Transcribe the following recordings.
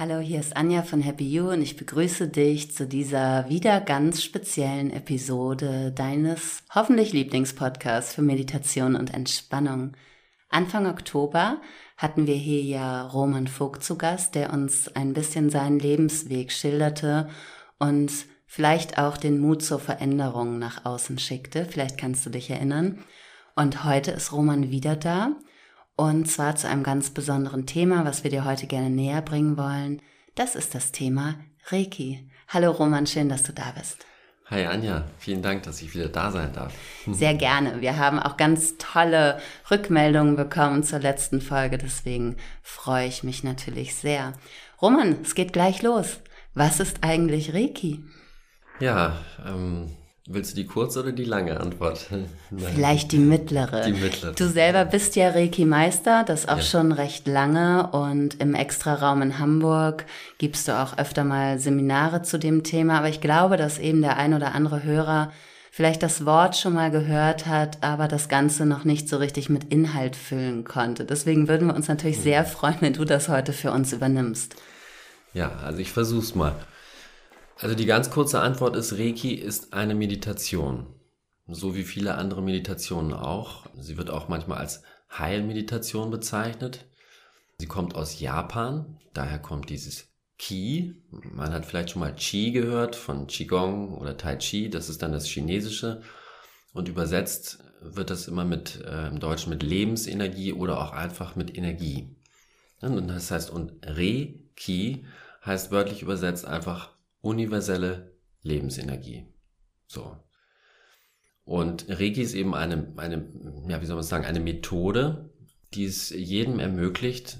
Hallo, hier ist Anja von Happy You und ich begrüße dich zu dieser wieder ganz speziellen Episode deines hoffentlich Lieblingspodcasts für Meditation und Entspannung. Anfang Oktober hatten wir hier ja Roman Vogt zu Gast, der uns ein bisschen seinen Lebensweg schilderte und vielleicht auch den Mut zur Veränderung nach außen schickte. Vielleicht kannst du dich erinnern. Und heute ist Roman wieder da und zwar zu einem ganz besonderen Thema, was wir dir heute gerne näher bringen wollen. Das ist das Thema Reiki. Hallo Roman, schön, dass du da bist. Hi Anja, vielen Dank, dass ich wieder da sein darf. Sehr gerne. Wir haben auch ganz tolle Rückmeldungen bekommen zur letzten Folge, deswegen freue ich mich natürlich sehr. Roman, es geht gleich los. Was ist eigentlich Reiki? Ja, ähm, Willst du die kurze oder die lange Antwort? Vielleicht die mittlere. Die mittlere. Du selber bist ja Reiki-Meister, das auch ja. schon recht lange und im Extraraum in Hamburg gibst du auch öfter mal Seminare zu dem Thema. Aber ich glaube, dass eben der ein oder andere Hörer vielleicht das Wort schon mal gehört hat, aber das Ganze noch nicht so richtig mit Inhalt füllen konnte. Deswegen würden wir uns natürlich sehr freuen, wenn du das heute für uns übernimmst. Ja, also ich versuch's mal. Also die ganz kurze Antwort ist, Reiki ist eine Meditation. So wie viele andere Meditationen auch. Sie wird auch manchmal als Heilmeditation bezeichnet. Sie kommt aus Japan, daher kommt dieses Qi. Man hat vielleicht schon mal Qi gehört von Qigong oder Tai Chi, das ist dann das Chinesische. Und übersetzt wird das immer mit äh, im Deutschen mit Lebensenergie oder auch einfach mit Energie. Und das heißt, und Re-Ki heißt wörtlich übersetzt einfach universelle Lebensenergie. So. Und Reiki ist eben eine, eine, ja, wie soll man sagen, eine Methode, die es jedem ermöglicht,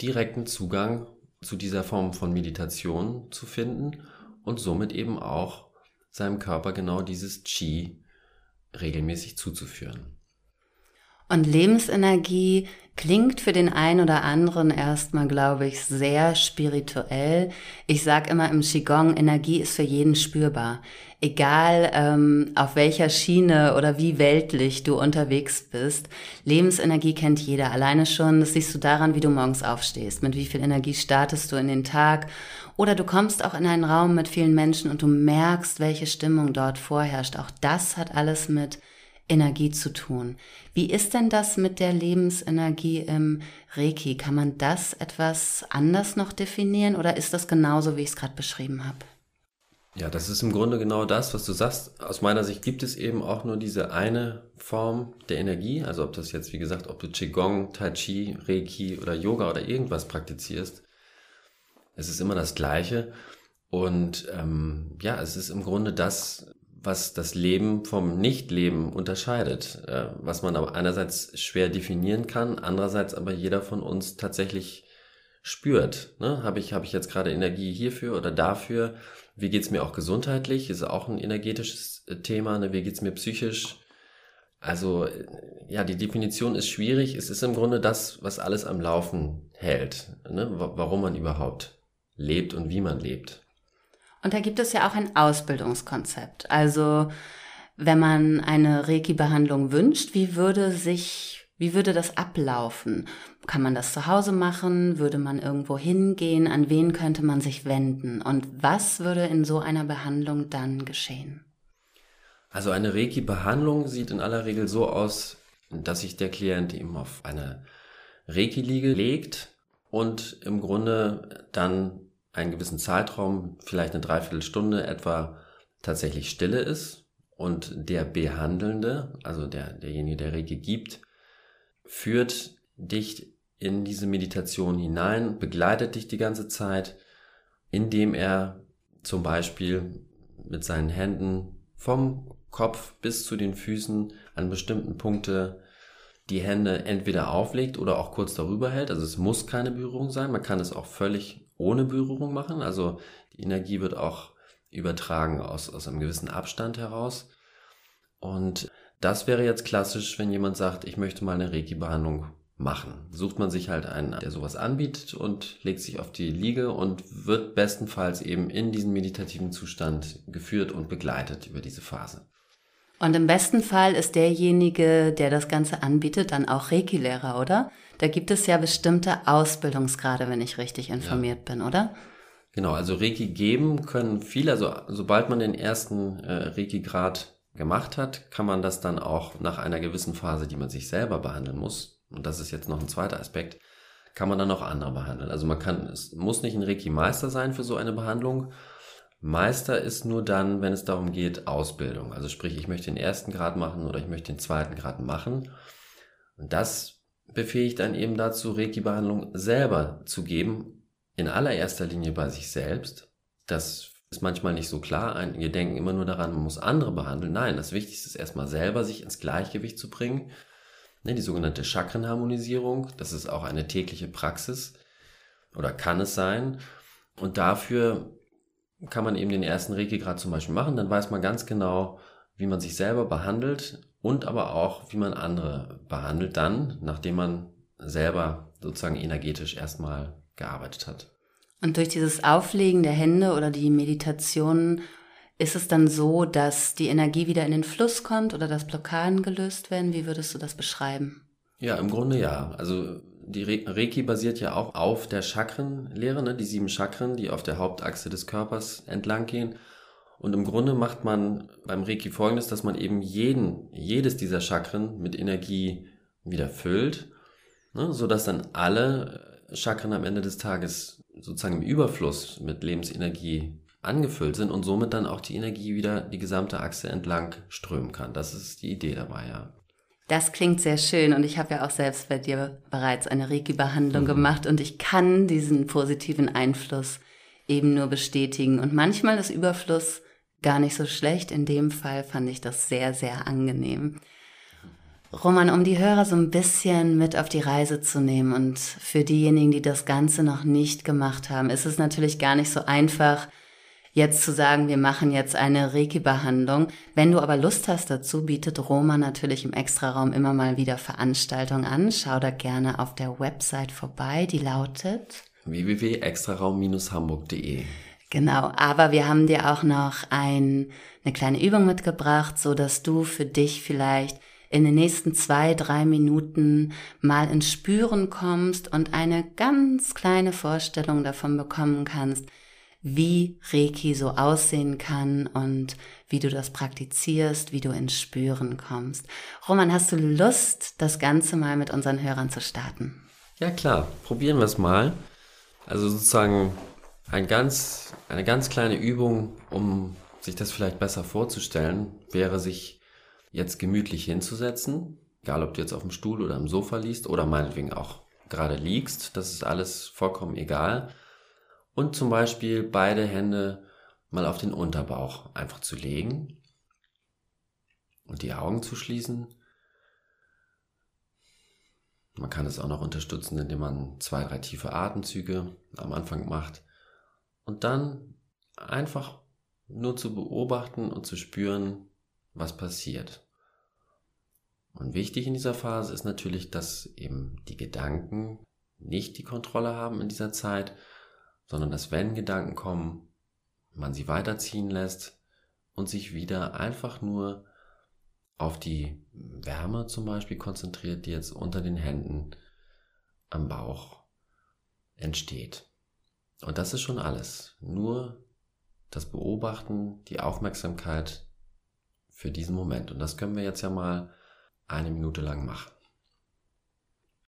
direkten Zugang zu dieser Form von Meditation zu finden und somit eben auch seinem Körper genau dieses Qi regelmäßig zuzuführen. Und Lebensenergie klingt für den einen oder anderen erstmal, glaube ich, sehr spirituell. Ich sage immer im Qigong, Energie ist für jeden spürbar. Egal ähm, auf welcher Schiene oder wie weltlich du unterwegs bist, Lebensenergie kennt jeder. Alleine schon, das siehst du daran, wie du morgens aufstehst, mit wie viel Energie startest du in den Tag. Oder du kommst auch in einen Raum mit vielen Menschen und du merkst, welche Stimmung dort vorherrscht. Auch das hat alles mit Energie zu tun. Wie ist denn das mit der Lebensenergie im Reiki? Kann man das etwas anders noch definieren oder ist das genauso, wie ich es gerade beschrieben habe? Ja, das ist im Grunde genau das, was du sagst. Aus meiner Sicht gibt es eben auch nur diese eine Form der Energie. Also ob das jetzt, wie gesagt, ob du Qigong, Tai Chi, Reiki oder Yoga oder irgendwas praktizierst, es ist immer das Gleiche. Und ähm, ja, es ist im Grunde das, was das Leben vom Nichtleben unterscheidet, äh, was man aber einerseits schwer definieren kann, andererseits aber jeder von uns tatsächlich spürt. Ne? Habe ich, habe ich jetzt gerade Energie hierfür oder dafür? Wie geht's mir auch gesundheitlich? Ist auch ein energetisches äh, Thema. Ne? Wie geht's mir psychisch? Also äh, ja, die Definition ist schwierig. Es ist im Grunde das, was alles am Laufen hält. Ne? Warum man überhaupt lebt und wie man lebt. Und da gibt es ja auch ein Ausbildungskonzept. Also wenn man eine Reiki-Behandlung wünscht, wie würde sich, wie würde das ablaufen? Kann man das zu Hause machen? Würde man irgendwo hingehen? An wen könnte man sich wenden? Und was würde in so einer Behandlung dann geschehen? Also eine Reiki-Behandlung sieht in aller Regel so aus, dass sich der Klient eben auf eine Reiki-Liege legt und im Grunde dann einen gewissen Zeitraum, vielleicht eine Dreiviertelstunde etwa, tatsächlich Stille ist und der Behandelnde, also der, derjenige, der Reiki gibt, führt dich in diese Meditation hinein, begleitet dich die ganze Zeit, indem er zum Beispiel mit seinen Händen vom Kopf bis zu den Füßen an bestimmten Punkte die Hände entweder auflegt oder auch kurz darüber hält. Also es muss keine Berührung sein. Man kann es auch völlig ohne Berührung machen. Also die Energie wird auch übertragen aus, aus einem gewissen Abstand heraus. Und das wäre jetzt klassisch, wenn jemand sagt, ich möchte mal eine Reiki-Behandlung machen. Sucht man sich halt einen, der sowas anbietet und legt sich auf die Liege und wird bestenfalls eben in diesen meditativen Zustand geführt und begleitet über diese Phase. Und im besten Fall ist derjenige, der das Ganze anbietet, dann auch Reiki-Lehrer, oder? Da gibt es ja bestimmte Ausbildungsgrade, wenn ich richtig informiert ja. bin, oder? Genau, also Reiki geben können viele, also sobald man den ersten äh, Reiki-Grad gemacht hat, kann man das dann auch nach einer gewissen Phase, die man sich selber behandeln muss, und das ist jetzt noch ein zweiter Aspekt, kann man dann auch andere behandeln. Also man kann, es muss nicht ein Reiki-Meister sein für so eine Behandlung. Meister ist nur dann, wenn es darum geht, Ausbildung. Also sprich, ich möchte den ersten Grad machen oder ich möchte den zweiten Grad machen. Und das befähigt dann eben dazu, Reiki-Behandlung selber zu geben, in allererster Linie bei sich selbst. Das ist manchmal nicht so klar. Wir denken immer nur daran, man muss andere behandeln. Nein, das Wichtigste ist erstmal selber sich ins Gleichgewicht zu bringen. Ne, die sogenannte Chakrenharmonisierung, das ist auch eine tägliche Praxis oder kann es sein. Und dafür kann man eben den ersten Reiki-Grad zum Beispiel machen. Dann weiß man ganz genau, wie man sich selber behandelt und aber auch, wie man andere behandelt dann, nachdem man selber sozusagen energetisch erstmal gearbeitet hat. Und durch dieses Auflegen der Hände oder die Meditation ist es dann so, dass die Energie wieder in den Fluss kommt oder dass Blockaden gelöst werden? Wie würdest du das beschreiben? Ja, im Grunde ja. Also die Reiki basiert ja auch auf der Chakrenlehre, ne? die sieben Chakren, die auf der Hauptachse des Körpers entlang gehen. Und im Grunde macht man beim Reiki folgendes, dass man eben jeden, jedes dieser Chakren mit Energie wieder füllt, ne? sodass dann alle Chakren am Ende des Tages sozusagen im Überfluss mit Lebensenergie angefüllt sind und somit dann auch die Energie wieder die gesamte Achse entlang strömen kann. Das ist die Idee dabei, ja. Das klingt sehr schön und ich habe ja auch selbst bei dir bereits eine Reiki-Behandlung mhm. gemacht und ich kann diesen positiven Einfluss eben nur bestätigen. Und manchmal ist Überfluss gar nicht so schlecht. In dem Fall fand ich das sehr, sehr angenehm. Roman, um die Hörer so ein bisschen mit auf die Reise zu nehmen und für diejenigen, die das Ganze noch nicht gemacht haben, ist es natürlich gar nicht so einfach, jetzt zu sagen, wir machen jetzt eine Reiki-Behandlung. Wenn du aber Lust hast dazu, bietet Roman natürlich im Extraraum immer mal wieder Veranstaltungen an. Schau da gerne auf der Website vorbei, die lautet www.extraraum-hamburg.de. Genau, aber wir haben dir auch noch ein, eine kleine Übung mitgebracht, so dass du für dich vielleicht in den nächsten zwei, drei Minuten mal ins Spüren kommst und eine ganz kleine Vorstellung davon bekommen kannst, wie Reiki so aussehen kann und wie du das praktizierst, wie du ins Spüren kommst. Roman, hast du Lust, das Ganze mal mit unseren Hörern zu starten? Ja klar, probieren wir es mal. Also sozusagen ein ganz, eine ganz kleine Übung, um sich das vielleicht besser vorzustellen, wäre sich jetzt gemütlich hinzusetzen, egal ob du jetzt auf dem Stuhl oder im Sofa liegst oder meinetwegen auch gerade liegst, das ist alles vollkommen egal. Und zum Beispiel beide Hände mal auf den Unterbauch einfach zu legen und die Augen zu schließen. Man kann es auch noch unterstützen, indem man zwei, drei tiefe Atemzüge am Anfang macht und dann einfach nur zu beobachten und zu spüren, was passiert. Und wichtig in dieser Phase ist natürlich, dass eben die Gedanken nicht die Kontrolle haben in dieser Zeit, sondern dass wenn Gedanken kommen, man sie weiterziehen lässt und sich wieder einfach nur auf die Wärme zum Beispiel konzentriert, die jetzt unter den Händen am Bauch entsteht. Und das ist schon alles. Nur das Beobachten, die Aufmerksamkeit für diesen Moment. Und das können wir jetzt ja mal eine Minute lang machen.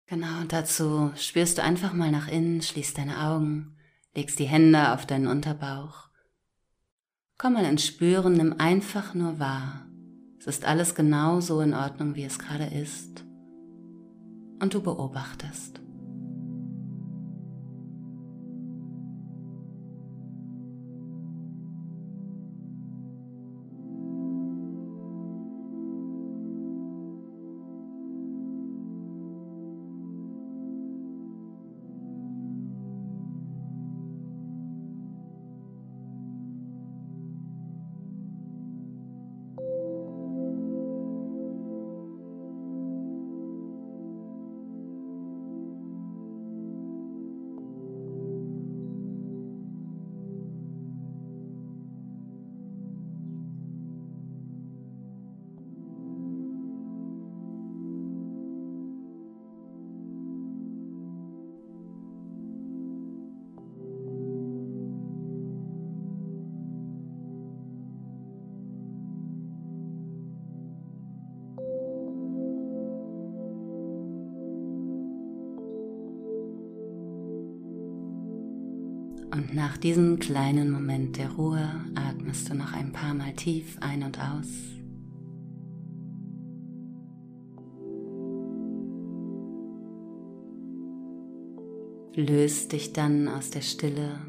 Genau, und dazu spürst du einfach mal nach innen, schließt deine Augen, legst die Hände auf deinen Unterbauch. Komm mal ins Spüren, nimm einfach nur wahr. Es ist alles genau so in Ordnung, wie es gerade ist. Und du beobachtest. Und nach diesem kleinen Moment der Ruhe atmest du noch ein paar Mal tief ein und aus. Löst dich dann aus der Stille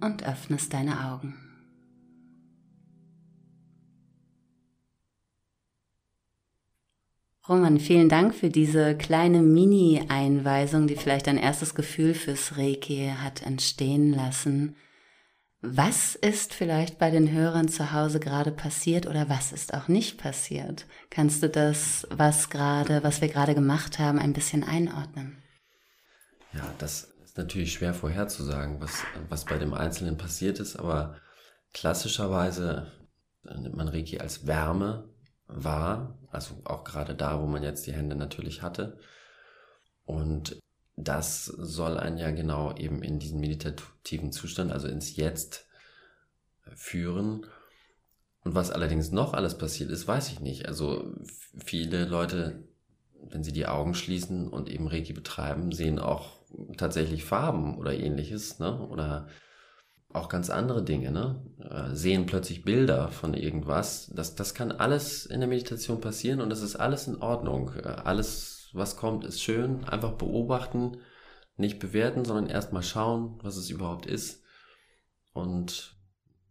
und öffnest deine Augen. Roman, vielen Dank für diese kleine Mini-Einweisung, die vielleicht ein erstes Gefühl fürs Reiki hat entstehen lassen. Was ist vielleicht bei den Hörern zu Hause gerade passiert oder was ist auch nicht passiert? Kannst du das, was gerade, was wir gerade gemacht haben, ein bisschen einordnen? Ja, das ist natürlich schwer vorherzusagen, was, was bei dem Einzelnen passiert ist, aber klassischerweise nimmt man Reiki als Wärme war, also auch gerade da, wo man jetzt die Hände natürlich hatte. Und das soll einen ja genau eben in diesen meditativen Zustand, also ins Jetzt führen. Und was allerdings noch alles passiert ist, weiß ich nicht. Also viele Leute, wenn sie die Augen schließen und eben Reiki betreiben, sehen auch tatsächlich Farben oder ähnliches, ne? Oder auch ganz andere Dinge, ne? Äh, sehen plötzlich Bilder von irgendwas. Das, das kann alles in der Meditation passieren und das ist alles in Ordnung. Äh, alles, was kommt, ist schön. Einfach beobachten, nicht bewerten, sondern erstmal schauen, was es überhaupt ist. Und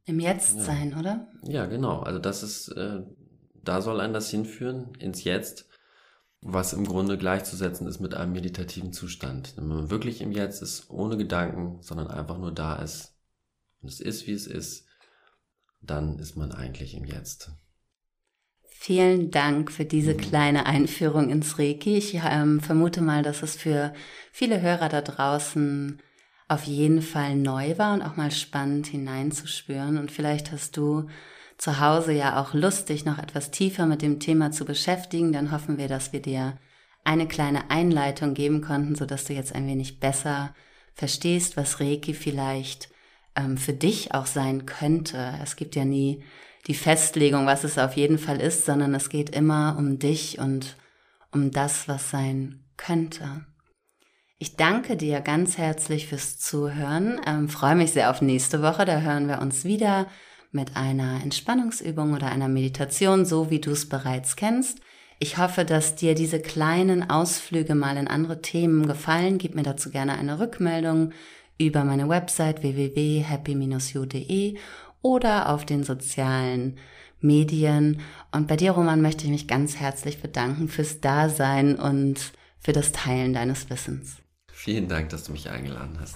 im Jetzt ja. sein, oder? Ja, genau. Also das ist, äh, da soll einen das hinführen, ins Jetzt, was im Grunde gleichzusetzen ist mit einem meditativen Zustand. Wenn man wirklich im Jetzt ist, ohne Gedanken, sondern einfach nur da ist, und es ist, wie es ist, dann ist man eigentlich im Jetzt. Vielen Dank für diese mhm. kleine Einführung ins Reiki. Ich ähm, vermute mal, dass es für viele Hörer da draußen auf jeden Fall neu war und auch mal spannend hineinzuspüren. Und vielleicht hast du zu Hause ja auch Lust, dich noch etwas tiefer mit dem Thema zu beschäftigen. Dann hoffen wir, dass wir dir eine kleine Einleitung geben konnten, sodass du jetzt ein wenig besser verstehst, was Reiki vielleicht ähm, für dich auch sein könnte. Es gibt ja nie die Festlegung, was es auf jeden Fall ist, sondern es geht immer um dich und um das, was sein könnte. Ich danke dir ganz herzlich fürs Zuhören. Ähm, freue mich sehr auf nächste Woche. Da hören wir uns wieder mit einer Entspannungsübung oder einer Meditation, so wie du es bereits kennst. Ich hoffe, dass dir diese kleinen Ausflüge mal in andere Themen gefallen. Gib mir dazu gerne eine Rückmeldung über meine Website www.happy-you.de oder auf den sozialen Medien. Und bei dir, Roman, möchte ich mich ganz herzlich bedanken fürs Dasein und für das Teilen deines Wissens. Vielen Dank, dass du mich eingeladen hast.